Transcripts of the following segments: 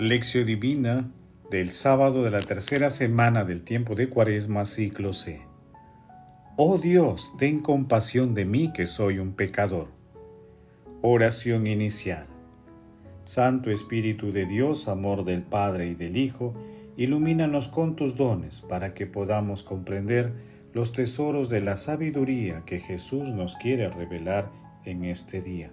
Lección Divina del sábado de la tercera semana del tiempo de Cuaresma, ciclo C. Oh Dios, ten compasión de mí que soy un pecador. Oración inicial. Santo Espíritu de Dios, amor del Padre y del Hijo, ilumínanos con tus dones para que podamos comprender los tesoros de la sabiduría que Jesús nos quiere revelar en este día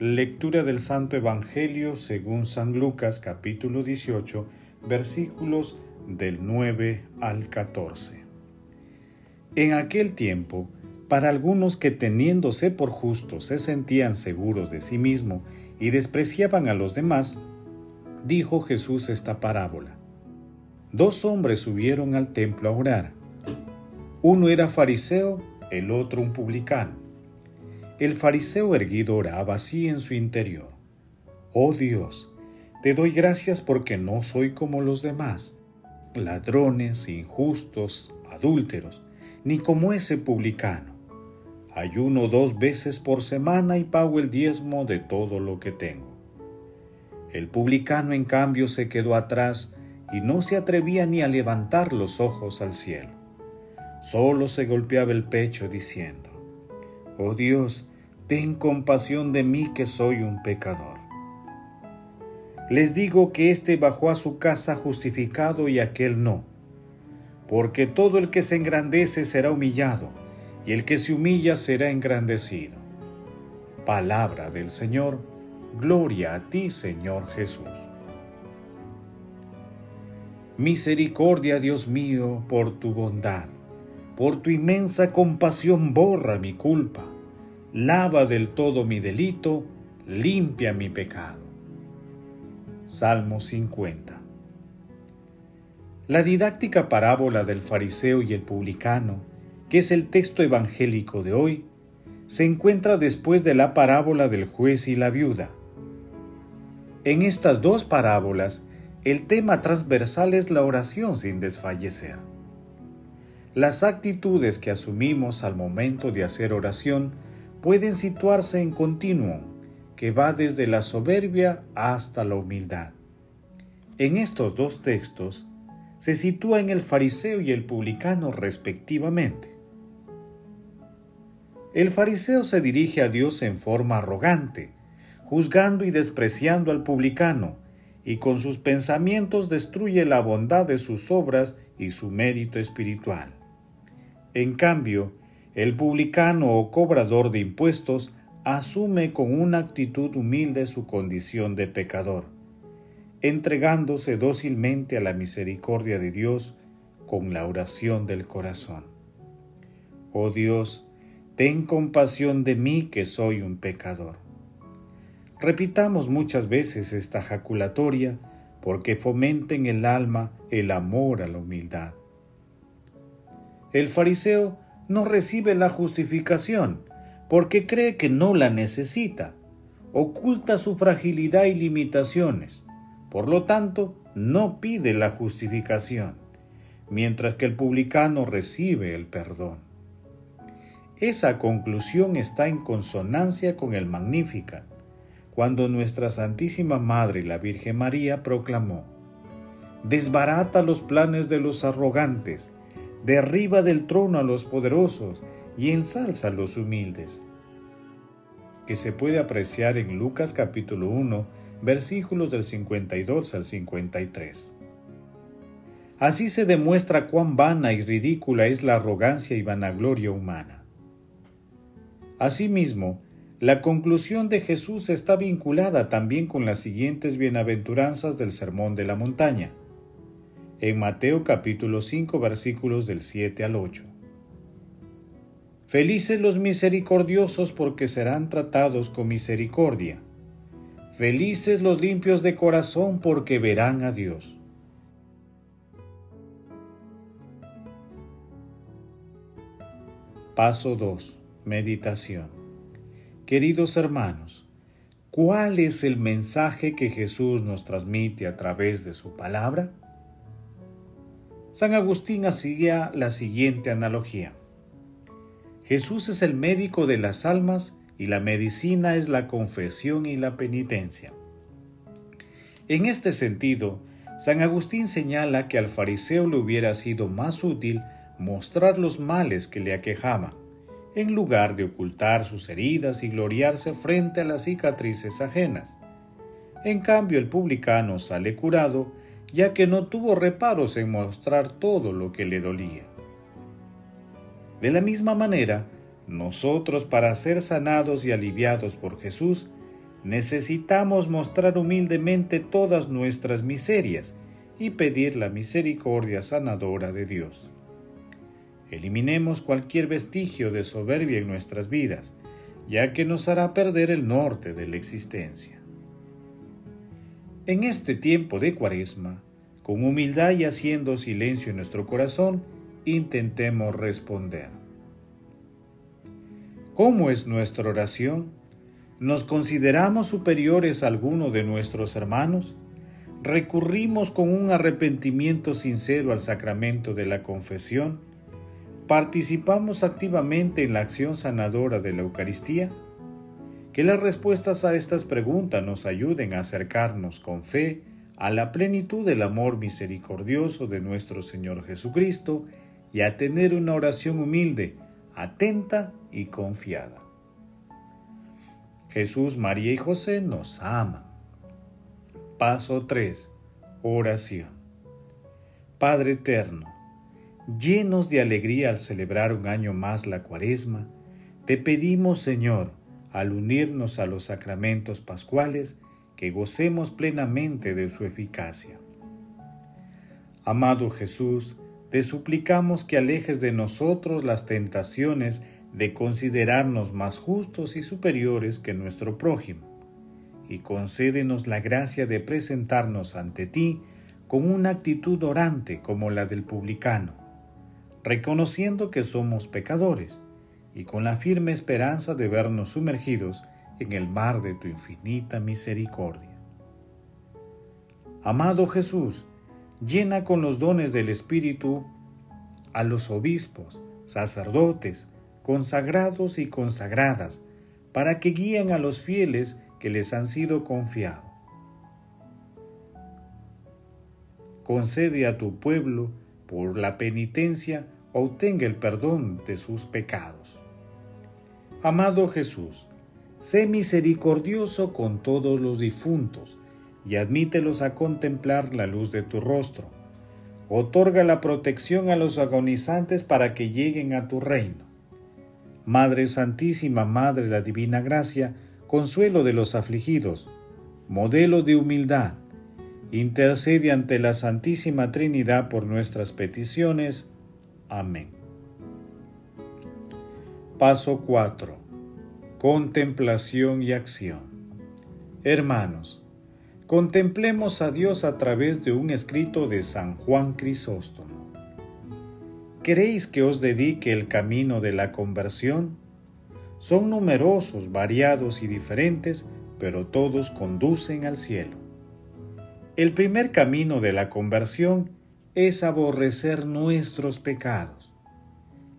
Lectura del Santo Evangelio según San Lucas capítulo 18 versículos del 9 al 14. En aquel tiempo, para algunos que teniéndose por justos se sentían seguros de sí mismo y despreciaban a los demás, dijo Jesús esta parábola. Dos hombres subieron al templo a orar. Uno era fariseo, el otro un publicano. El fariseo erguido oraba así en su interior. Oh Dios, te doy gracias porque no soy como los demás, ladrones, injustos, adúlteros, ni como ese publicano. Ayuno dos veces por semana y pago el diezmo de todo lo que tengo. El publicano en cambio se quedó atrás y no se atrevía ni a levantar los ojos al cielo. Solo se golpeaba el pecho diciendo, Oh Dios, ten compasión de mí que soy un pecador. Les digo que éste bajó a su casa justificado y aquel no, porque todo el que se engrandece será humillado, y el que se humilla será engrandecido. Palabra del Señor, gloria a ti Señor Jesús. Misericordia, Dios mío, por tu bondad por tu inmensa compasión borra mi culpa, lava del todo mi delito, limpia mi pecado. Salmo 50 La didáctica parábola del fariseo y el publicano, que es el texto evangélico de hoy, se encuentra después de la parábola del juez y la viuda. En estas dos parábolas, el tema transversal es la oración sin desfallecer. Las actitudes que asumimos al momento de hacer oración pueden situarse en continuo, que va desde la soberbia hasta la humildad. En estos dos textos se sitúa en el fariseo y el publicano respectivamente. El fariseo se dirige a Dios en forma arrogante, juzgando y despreciando al publicano, y con sus pensamientos destruye la bondad de sus obras y su mérito espiritual. En cambio, el publicano o cobrador de impuestos asume con una actitud humilde su condición de pecador, entregándose dócilmente a la misericordia de Dios con la oración del corazón. Oh Dios, ten compasión de mí que soy un pecador. Repitamos muchas veces esta jaculatoria porque fomenta en el alma el amor a la humildad. El fariseo no recibe la justificación porque cree que no la necesita. Oculta su fragilidad y limitaciones. Por lo tanto, no pide la justificación, mientras que el publicano recibe el perdón. Esa conclusión está en consonancia con el Magnífica, cuando nuestra Santísima Madre la Virgen María proclamó, Desbarata los planes de los arrogantes, derriba del trono a los poderosos y ensalza a los humildes. Que se puede apreciar en Lucas capítulo 1, versículos del 52 al 53. Así se demuestra cuán vana y ridícula es la arrogancia y vanagloria humana. Asimismo, la conclusión de Jesús está vinculada también con las siguientes bienaventuranzas del Sermón de la Montaña en Mateo capítulo 5 versículos del 7 al 8. Felices los misericordiosos porque serán tratados con misericordia. Felices los limpios de corazón porque verán a Dios. Paso 2. Meditación. Queridos hermanos, ¿cuál es el mensaje que Jesús nos transmite a través de su palabra? San Agustín hacía la siguiente analogía. Jesús es el médico de las almas y la medicina es la confesión y la penitencia. En este sentido, San Agustín señala que al fariseo le hubiera sido más útil mostrar los males que le aquejaban, en lugar de ocultar sus heridas y gloriarse frente a las cicatrices ajenas. En cambio, el publicano sale curado, ya que no tuvo reparos en mostrar todo lo que le dolía. De la misma manera, nosotros para ser sanados y aliviados por Jesús, necesitamos mostrar humildemente todas nuestras miserias y pedir la misericordia sanadora de Dios. Eliminemos cualquier vestigio de soberbia en nuestras vidas, ya que nos hará perder el norte de la existencia. En este tiempo de cuaresma, con humildad y haciendo silencio en nuestro corazón, intentemos responder. ¿Cómo es nuestra oración? ¿Nos consideramos superiores a alguno de nuestros hermanos? ¿Recurrimos con un arrepentimiento sincero al sacramento de la confesión? ¿Participamos activamente en la acción sanadora de la Eucaristía? Que las respuestas a estas preguntas nos ayuden a acercarnos con fe a la plenitud del amor misericordioso de nuestro Señor Jesucristo y a tener una oración humilde, atenta y confiada. Jesús, María y José nos aman. Paso 3. Oración. Padre eterno, llenos de alegría al celebrar un año más la cuaresma, te pedimos, Señor, al unirnos a los sacramentos pascuales, que gocemos plenamente de su eficacia. Amado Jesús, te suplicamos que alejes de nosotros las tentaciones de considerarnos más justos y superiores que nuestro prójimo, y concédenos la gracia de presentarnos ante ti con una actitud orante como la del publicano, reconociendo que somos pecadores y con la firme esperanza de vernos sumergidos en el mar de tu infinita misericordia. Amado Jesús, llena con los dones del Espíritu a los obispos, sacerdotes, consagrados y consagradas, para que guíen a los fieles que les han sido confiados. Concede a tu pueblo, por la penitencia, obtenga el perdón de sus pecados. Amado Jesús, sé misericordioso con todos los difuntos, y admítelos a contemplar la luz de tu rostro. Otorga la protección a los agonizantes para que lleguen a tu reino. Madre Santísima, Madre de la Divina Gracia, consuelo de los afligidos, modelo de humildad, intercede ante la Santísima Trinidad por nuestras peticiones. Amén. Paso 4. Contemplación y acción. Hermanos, Contemplemos a Dios a través de un escrito de San Juan Crisóstomo. ¿Queréis que os dedique el camino de la conversión? Son numerosos, variados y diferentes, pero todos conducen al cielo. El primer camino de la conversión es aborrecer nuestros pecados.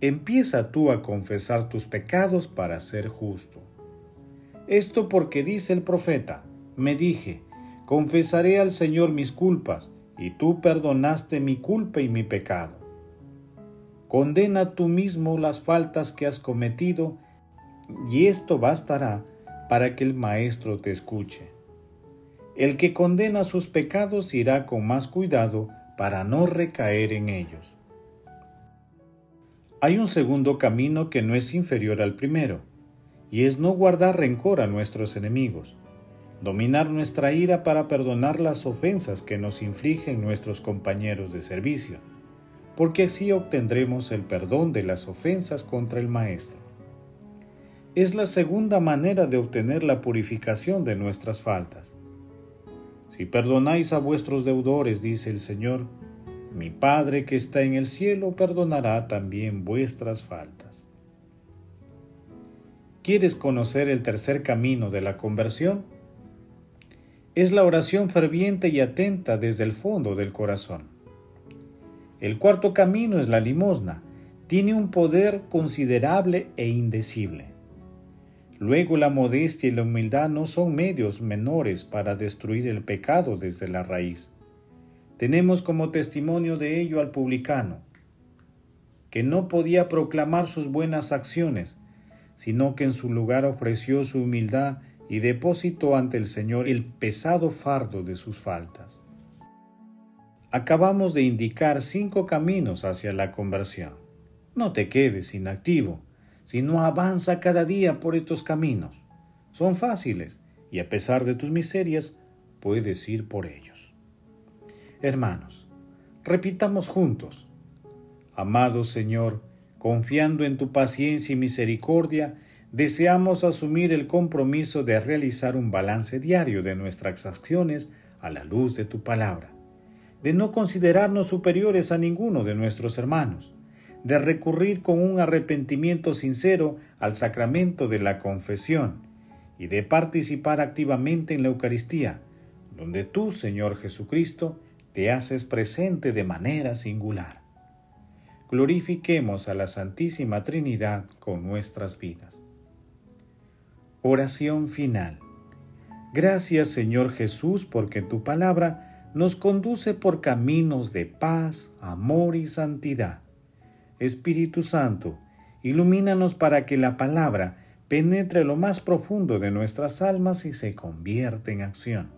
Empieza tú a confesar tus pecados para ser justo. Esto porque dice el profeta, me dije, confesaré al Señor mis culpas, y tú perdonaste mi culpa y mi pecado. Condena tú mismo las faltas que has cometido, y esto bastará para que el Maestro te escuche. El que condena sus pecados irá con más cuidado para no recaer en ellos. Hay un segundo camino que no es inferior al primero, y es no guardar rencor a nuestros enemigos dominar nuestra ira para perdonar las ofensas que nos infligen nuestros compañeros de servicio, porque así obtendremos el perdón de las ofensas contra el Maestro. es la segunda manera de obtener la purificación de nuestras faltas. Si perdonáis a vuestros deudores, dice el Señor, mi Padre que está en el cielo perdonará también vuestras faltas. ¿Quieres conocer el tercer camino de la conversión? Es la oración ferviente y atenta desde el fondo del corazón. El cuarto camino es la limosna. Tiene un poder considerable e indecible. Luego la modestia y la humildad no son medios menores para destruir el pecado desde la raíz. Tenemos como testimonio de ello al publicano, que no podía proclamar sus buenas acciones, sino que en su lugar ofreció su humildad y depositó ante el Señor el pesado fardo de sus faltas. Acabamos de indicar cinco caminos hacia la conversión. No te quedes inactivo sino avanza cada día por estos caminos. Son fáciles y a pesar de tus miserias, puedes ir por ellos. Hermanos, repitamos juntos. Amado Señor, confiando en tu paciencia y misericordia, deseamos asumir el compromiso de realizar un balance diario de nuestras acciones a la luz de tu palabra, de no considerarnos superiores a ninguno de nuestros hermanos, de recurrir con un arrepentimiento sincero al sacramento de la confesión y de participar activamente en la Eucaristía, donde tú, Señor Jesucristo, te haces presente de manera singular. Glorifiquemos a la Santísima Trinidad con nuestras vidas. Oración final. Gracias Señor Jesús porque tu palabra nos conduce por caminos de paz, amor y santidad Espíritu Santo, ilumínanos para que la palabra penetre lo más profundo de nuestras almas y se convierta en acción.